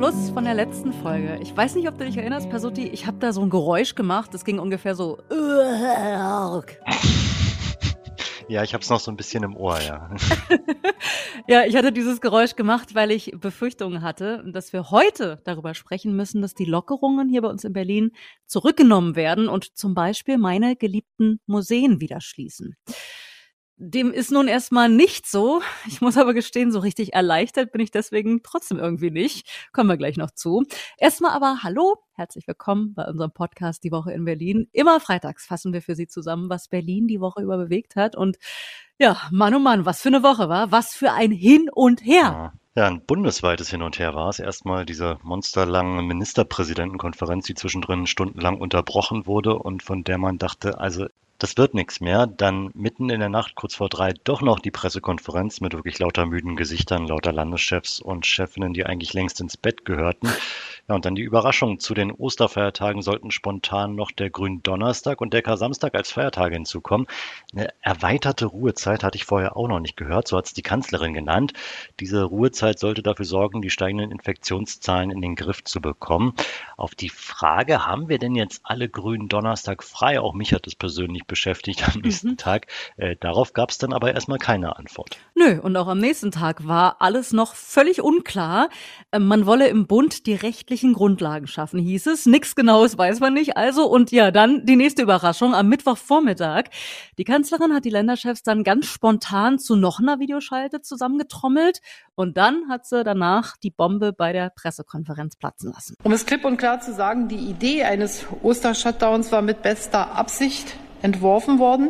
Schluss von der letzten Folge. Ich weiß nicht, ob du dich erinnerst, Pasuti, ich habe da so ein Geräusch gemacht. Das ging ungefähr so. Ja, ich habe es noch so ein bisschen im Ohr, ja. ja, ich hatte dieses Geräusch gemacht, weil ich Befürchtungen hatte, dass wir heute darüber sprechen müssen, dass die Lockerungen hier bei uns in Berlin zurückgenommen werden und zum Beispiel meine geliebten Museen wieder schließen. Dem ist nun erstmal nicht so. Ich muss aber gestehen, so richtig erleichtert bin ich deswegen trotzdem irgendwie nicht. Kommen wir gleich noch zu. Erstmal aber hallo, herzlich willkommen bei unserem Podcast Die Woche in Berlin. Immer freitags fassen wir für Sie zusammen, was Berlin die Woche über bewegt hat. Und ja, Mann oh Mann, was für eine Woche war. Was für ein Hin und Her. Ja. ein bundesweites Hin und Her war es. Erstmal diese monsterlange Ministerpräsidentenkonferenz, die zwischendrin stundenlang unterbrochen wurde und von der man dachte, also das wird nichts mehr. Dann mitten in der Nacht, kurz vor drei, doch noch die Pressekonferenz mit wirklich lauter müden Gesichtern, lauter Landeschefs und Chefinnen, die eigentlich längst ins Bett gehörten. Ja, und dann die Überraschung. Zu den Osterfeiertagen sollten spontan noch der Gründonnerstag und der Kar-Samstag als Feiertage hinzukommen. Eine erweiterte Ruhezeit hatte ich vorher auch noch nicht gehört. So hat es die Kanzlerin genannt. Diese Ruhezeit sollte dafür sorgen, die steigenden Infektionszahlen in den Griff zu bekommen. Auf die Frage, haben wir denn jetzt alle Gründonnerstag frei? Auch mich hat es persönlich beschäftigt am nächsten mhm. Tag. Äh, darauf gab es dann aber erstmal keine Antwort. Nö, und auch am nächsten Tag war alles noch völlig unklar. Äh, man wolle im Bund die rechtliche rechtlichen Grundlagen schaffen, hieß es. Nichts Genaues weiß man nicht. Also, und ja, dann die nächste Überraschung am Mittwochvormittag. Die Kanzlerin hat die Länderchefs dann ganz spontan zu noch einer Videoschalte zusammengetrommelt. Und dann hat sie danach die Bombe bei der Pressekonferenz platzen lassen. Um es klipp und klar zu sagen, die Idee eines Ostershutdowns war mit bester Absicht entworfen worden.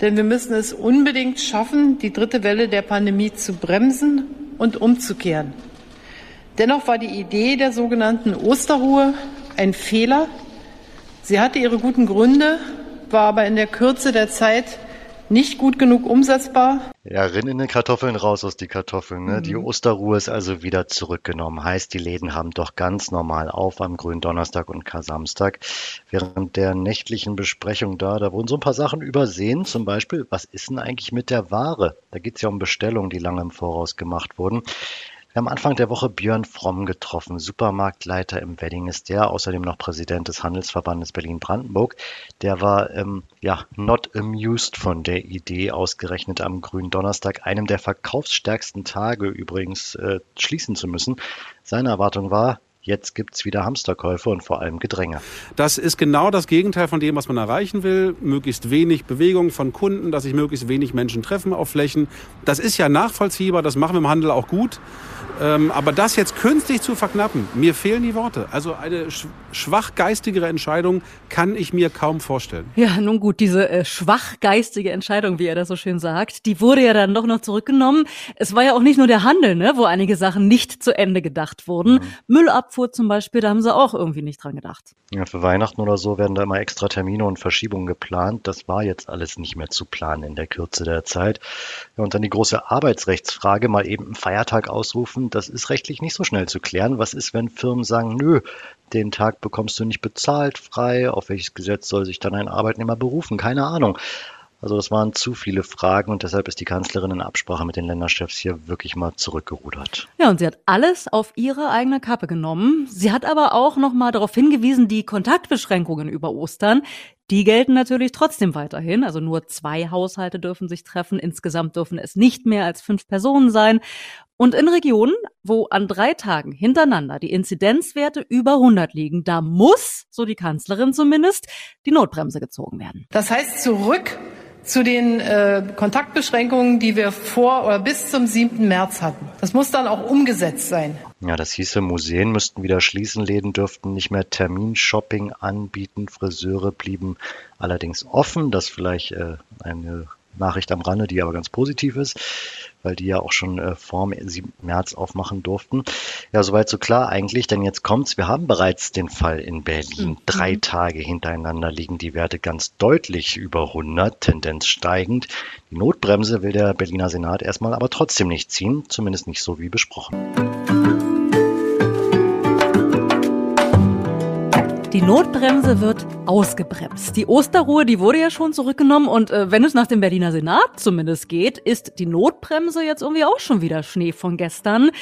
Denn wir müssen es unbedingt schaffen, die dritte Welle der Pandemie zu bremsen und umzukehren. Dennoch war die Idee der sogenannten Osterruhe ein Fehler. Sie hatte ihre guten Gründe, war aber in der Kürze der Zeit nicht gut genug umsetzbar. Ja, rinn in den Kartoffeln, raus aus die Kartoffeln. Ne? Mhm. Die Osterruhe ist also wieder zurückgenommen. Heißt, die Läden haben doch ganz normal auf am grünen Donnerstag und Kar-Samstag. Während der nächtlichen Besprechung da, da wurden so ein paar Sachen übersehen. Zum Beispiel, was ist denn eigentlich mit der Ware? Da geht es ja um Bestellungen, die lange im Voraus gemacht wurden. Wir haben Anfang der Woche Björn Fromm getroffen, Supermarktleiter im Wedding ist der, außerdem noch Präsident des Handelsverbandes Berlin-Brandenburg. Der war ähm, ja not amused von der Idee, ausgerechnet am grünen Donnerstag, einem der verkaufsstärksten Tage übrigens, äh, schließen zu müssen. Seine Erwartung war, Jetzt gibt's wieder Hamsterkäufe und vor allem Gedränge. Das ist genau das Gegenteil von dem, was man erreichen will. Möglichst wenig Bewegung von Kunden, dass sich möglichst wenig Menschen treffen auf Flächen. Das ist ja nachvollziehbar, das machen wir im Handel auch gut. Ähm, aber das jetzt künstlich zu verknappen, mir fehlen die Worte. Also eine schwachgeistigere Entscheidung kann ich mir kaum vorstellen. Ja, nun gut, diese äh, schwachgeistige Entscheidung, wie er das so schön sagt, die wurde ja dann doch noch zurückgenommen. Es war ja auch nicht nur der Handel, ne, wo einige Sachen nicht zu Ende gedacht wurden. Mhm. Müllabfuhr zum Beispiel, da haben sie auch irgendwie nicht dran gedacht. Ja, für Weihnachten oder so werden da immer extra Termine und Verschiebungen geplant. Das war jetzt alles nicht mehr zu planen in der Kürze der Zeit. Ja, und dann die große Arbeitsrechtsfrage, mal eben einen Feiertag ausrufen das ist rechtlich nicht so schnell zu klären. Was ist, wenn Firmen sagen, nö, den Tag bekommst du nicht bezahlt frei? Auf welches Gesetz soll sich dann ein Arbeitnehmer berufen? Keine Ahnung. Also das waren zu viele Fragen und deshalb ist die Kanzlerin in Absprache mit den Länderchefs hier wirklich mal zurückgerudert. Ja, und sie hat alles auf ihre eigene Kappe genommen. Sie hat aber auch noch mal darauf hingewiesen, die Kontaktbeschränkungen über Ostern, die gelten natürlich trotzdem weiterhin. Also nur zwei Haushalte dürfen sich treffen. Insgesamt dürfen es nicht mehr als fünf Personen sein. Und in Regionen, wo an drei Tagen hintereinander die Inzidenzwerte über 100 liegen, da muss, so die Kanzlerin zumindest, die Notbremse gezogen werden. Das heißt zurück zu den äh, Kontaktbeschränkungen, die wir vor oder bis zum 7. März hatten. Das muss dann auch umgesetzt sein. Ja, das hieße, Museen müssten wieder schließen, Läden dürften nicht mehr Terminshopping anbieten, Friseure blieben allerdings offen. Das vielleicht äh, eine Nachricht am Rande, die aber ganz positiv ist, weil die ja auch schon äh, vor dem 7. März aufmachen durften. Ja, soweit so klar eigentlich, denn jetzt kommt's. Wir haben bereits den Fall in Berlin. Mhm. Drei Tage hintereinander liegen die Werte ganz deutlich über 100, Tendenz steigend. Die Notbremse will der Berliner Senat erstmal aber trotzdem nicht ziehen, zumindest nicht so wie besprochen. Die Notbremse wird ausgebremst. Die Osterruhe, die wurde ja schon zurückgenommen und äh, wenn es nach dem Berliner Senat zumindest geht, ist die Notbremse jetzt irgendwie auch schon wieder Schnee von gestern.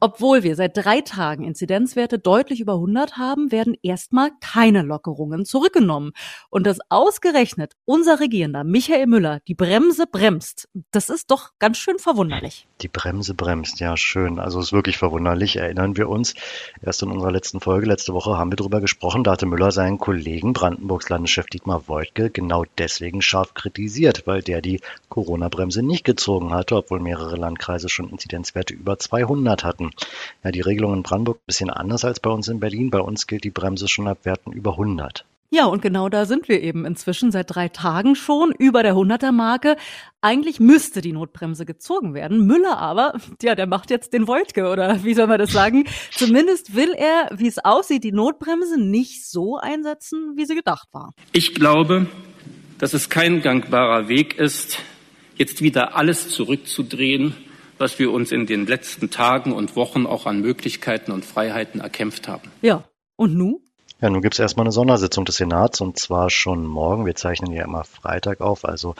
Obwohl wir seit drei Tagen Inzidenzwerte deutlich über 100 haben, werden erstmal keine Lockerungen zurückgenommen. Und dass ausgerechnet unser Regierender Michael Müller die Bremse bremst, das ist doch ganz schön verwunderlich. Die Bremse bremst, ja schön. Also es ist wirklich verwunderlich. Erinnern wir uns, erst in unserer letzten Folge, letzte Woche haben wir darüber gesprochen, da hatte Müller seinen Kollegen Brandenburgs Landeschef Dietmar Woidke genau deswegen scharf kritisiert, weil der die Corona-Bremse nicht gezogen hatte, obwohl mehrere Landkreise schon Inzidenzwerte über 200 hatten. Ja, die Regelung in Brandenburg ein bisschen anders als bei uns in Berlin. Bei uns gilt die Bremse schon ab Werten über 100. Ja, und genau da sind wir eben inzwischen seit drei Tagen schon über der 100er-Marke. Eigentlich müsste die Notbremse gezogen werden. Müller aber, ja, der macht jetzt den Wojtke oder wie soll man das sagen? Zumindest will er, wie es aussieht, die Notbremse nicht so einsetzen, wie sie gedacht war. Ich glaube, dass es kein gangbarer Weg ist, jetzt wieder alles zurückzudrehen, was wir uns in den letzten Tagen und Wochen auch an Möglichkeiten und Freiheiten erkämpft haben. Ja, und nun? Ja, nun gibt es erstmal eine Sondersitzung des Senats und zwar schon morgen. Wir zeichnen ja immer Freitag auf, also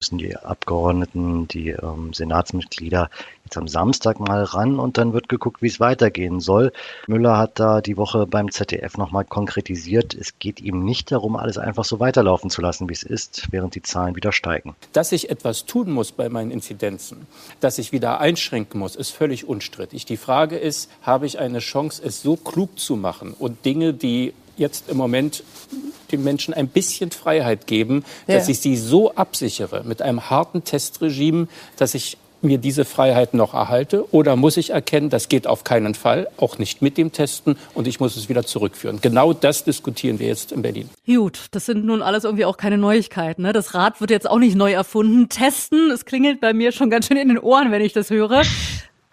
müssen die Abgeordneten, die ähm, Senatsmitglieder jetzt am Samstag mal ran und dann wird geguckt, wie es weitergehen soll. Müller hat da die Woche beim ZDF nochmal konkretisiert, es geht ihm nicht darum, alles einfach so weiterlaufen zu lassen, wie es ist, während die Zahlen wieder steigen. Dass ich etwas tun muss bei meinen Inzidenzen, dass ich wieder einschränken muss, ist völlig unstrittig. Die Frage ist, habe ich eine Chance, es so klug zu machen und Dinge, die jetzt im Moment den Menschen ein bisschen Freiheit geben, ja. dass ich sie so absichere mit einem harten Testregime, dass ich mir diese Freiheit noch erhalte? Oder muss ich erkennen, das geht auf keinen Fall, auch nicht mit dem Testen und ich muss es wieder zurückführen? Genau das diskutieren wir jetzt in Berlin. Gut, das sind nun alles irgendwie auch keine Neuigkeiten. Ne? Das Rad wird jetzt auch nicht neu erfunden. Testen, es klingelt bei mir schon ganz schön in den Ohren, wenn ich das höre.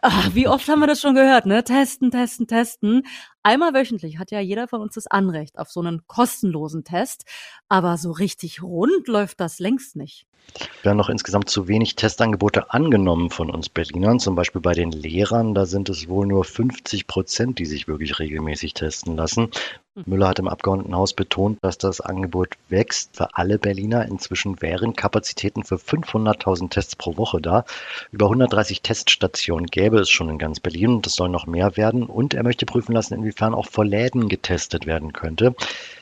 Ach, wie oft haben wir das schon gehört, ne? Testen, testen, testen. Einmal wöchentlich hat ja jeder von uns das Anrecht auf so einen kostenlosen Test. Aber so richtig rund läuft das längst nicht. Wir haben noch insgesamt zu wenig Testangebote angenommen von uns Berlinern. Zum Beispiel bei den Lehrern, da sind es wohl nur 50 Prozent, die sich wirklich regelmäßig testen lassen. Hm. Müller hat im Abgeordnetenhaus betont, dass das Angebot wächst für alle Berliner. Inzwischen wären Kapazitäten für 500.000 Tests pro Woche da. Über 130 Teststationen gäbe es schon in ganz Berlin. Das soll noch mehr werden. Und er möchte prüfen lassen, inwiefern auch vor Läden getestet werden könnte.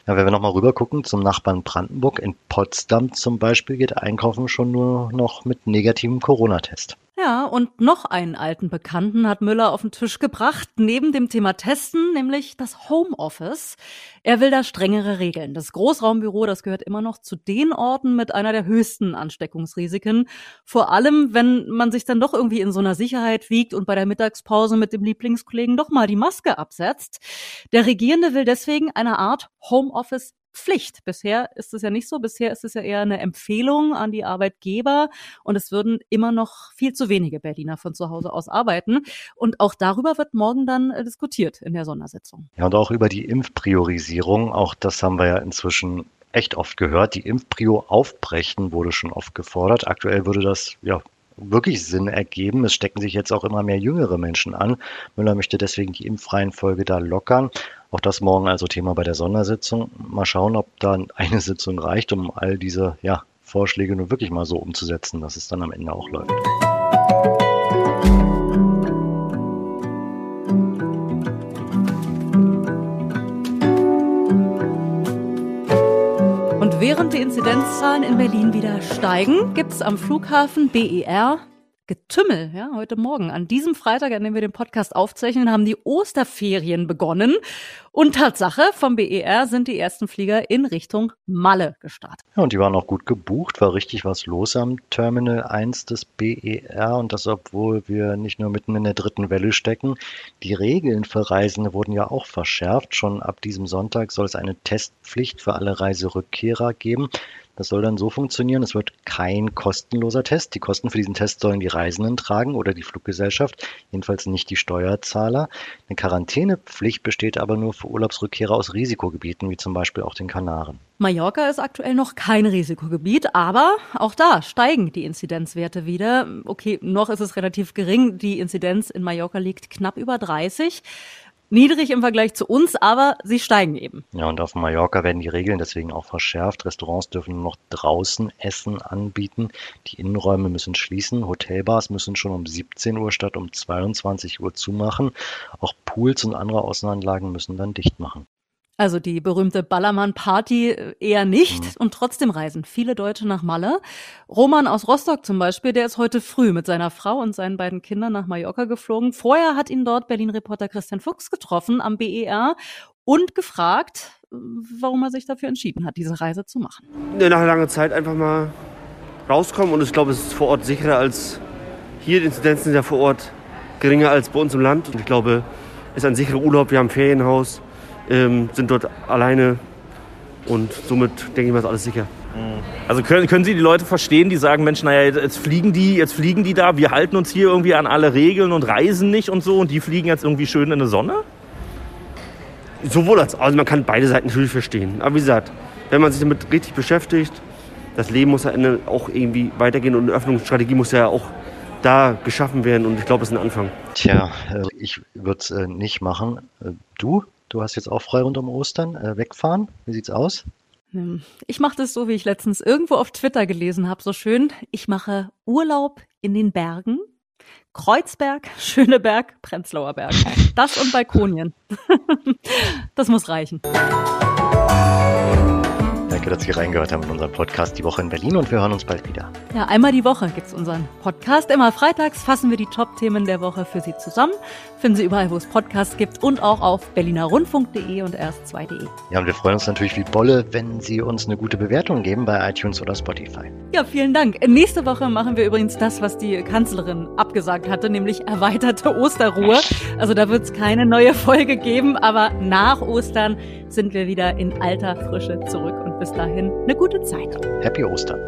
Ja, wenn wir nochmal rüber gucken zum Nachbarn Brandenburg, in Potsdam zum Beispiel geht Einkaufen schon nur noch mit negativem Corona-Test. Ja, und noch einen alten Bekannten hat Müller auf den Tisch gebracht, neben dem Thema Testen, nämlich das Homeoffice. Er will da strengere Regeln. Das Großraumbüro, das gehört immer noch zu den Orten mit einer der höchsten Ansteckungsrisiken. Vor allem, wenn man sich dann doch irgendwie in so einer Sicherheit wiegt und bei der Mittagspause mit dem Lieblingskollegen doch mal die Maske absetzt. Der Regierende will deswegen eine Art Homeoffice Pflicht. Bisher ist es ja nicht so. Bisher ist es ja eher eine Empfehlung an die Arbeitgeber und es würden immer noch viel zu wenige Berliner von zu Hause aus arbeiten. Und auch darüber wird morgen dann äh, diskutiert in der Sondersitzung. Ja, und auch über die Impfpriorisierung. Auch das haben wir ja inzwischen echt oft gehört. Die Impfprio aufbrechen wurde schon oft gefordert. Aktuell würde das ja wirklich Sinn ergeben. Es stecken sich jetzt auch immer mehr jüngere Menschen an. Müller möchte deswegen die Impfreihenfolge da lockern. Auch das morgen also Thema bei der Sondersitzung. Mal schauen, ob dann eine Sitzung reicht, um all diese ja, Vorschläge nur wirklich mal so umzusetzen, dass es dann am Ende auch läuft. Während die Inzidenzzahlen in Berlin wieder steigen, gibt es am Flughafen BER Getümmel, ja, heute Morgen. An diesem Freitag, an dem wir den Podcast aufzeichnen, haben die Osterferien begonnen. Und Tatsache, vom BER sind die ersten Flieger in Richtung Malle gestartet. Ja, und die waren auch gut gebucht, war richtig was los am Terminal 1 des BER. Und das, obwohl wir nicht nur mitten in der dritten Welle stecken. Die Regeln für Reisende wurden ja auch verschärft. Schon ab diesem Sonntag soll es eine Testpflicht für alle Reiserückkehrer geben. Das soll dann so funktionieren, es wird kein kostenloser Test. Die Kosten für diesen Test sollen die Reisenden tragen oder die Fluggesellschaft, jedenfalls nicht die Steuerzahler. Eine Quarantänepflicht besteht aber nur für Urlaubsrückkehrer aus Risikogebieten, wie zum Beispiel auch den Kanaren. Mallorca ist aktuell noch kein Risikogebiet, aber auch da steigen die Inzidenzwerte wieder. Okay, noch ist es relativ gering. Die Inzidenz in Mallorca liegt knapp über 30 niedrig im Vergleich zu uns, aber sie steigen eben. Ja, und auf Mallorca werden die Regeln deswegen auch verschärft. Restaurants dürfen nur noch draußen Essen anbieten. Die Innenräume müssen schließen. Hotelbars müssen schon um 17 Uhr statt um 22 Uhr zumachen. Auch Pools und andere Außenanlagen müssen dann dicht machen. Also die berühmte Ballermann-Party äh, eher nicht. Mhm. Und trotzdem reisen viele Deutsche nach Malle. Roman aus Rostock zum Beispiel, der ist heute früh mit seiner Frau und seinen beiden Kindern nach Mallorca geflogen. Vorher hat ihn dort Berlin-Reporter Christian Fuchs getroffen am BER und gefragt, warum er sich dafür entschieden hat, diese Reise zu machen. Nach langer Zeit einfach mal rauskommen und ich glaube, es ist vor Ort sicherer als hier. Die Inzidenzen sind ja vor Ort geringer als bei uns im Land. Und ich glaube, es ist ein sicherer Urlaub. Wir haben ein Ferienhaus ähm, sind dort alleine und somit denke ich mal, ist alles sicher. Also können, können Sie die Leute verstehen, die sagen, Mensch, naja, jetzt fliegen die, jetzt fliegen die da, wir halten uns hier irgendwie an alle Regeln und reisen nicht und so und die fliegen jetzt irgendwie schön in der Sonne? Sowohl als also man kann beide Seiten natürlich verstehen. Aber wie gesagt, wenn man sich damit richtig beschäftigt, das Leben muss ja auch irgendwie weitergehen und eine Öffnungsstrategie muss ja auch da geschaffen werden und ich glaube, es ist ein Anfang. Tja, äh, ich würde es äh, nicht machen. Äh, du? Du hast jetzt auch frei rund um Ostern. Äh, wegfahren? Wie sieht's aus? Hm, ich mache das so, wie ich letztens irgendwo auf Twitter gelesen habe, so schön. Ich mache Urlaub in den Bergen. Kreuzberg, Schöneberg, Prenzlauer Berg. Das und Balkonien. das muss reichen. Danke, dass Sie reingehört haben in unseren Podcast Die Woche in Berlin und wir hören uns bald wieder. Ja, einmal die Woche gibt es unseren Podcast. Immer freitags fassen wir die Top-Themen der Woche für Sie zusammen. Finden Sie überall, wo es Podcasts gibt und auch auf berlinerrundfunk.de und erst2.de. Ja, und wir freuen uns natürlich wie Bolle, wenn Sie uns eine gute Bewertung geben bei iTunes oder Spotify. Ja, vielen Dank. Nächste Woche machen wir übrigens das, was die Kanzlerin abgesagt hatte, nämlich erweiterte Osterruhe. Also da wird es keine neue Folge geben, aber nach Ostern sind wir wieder in alter Frische zurück und bis dahin eine gute Zeit. Happy Ostern.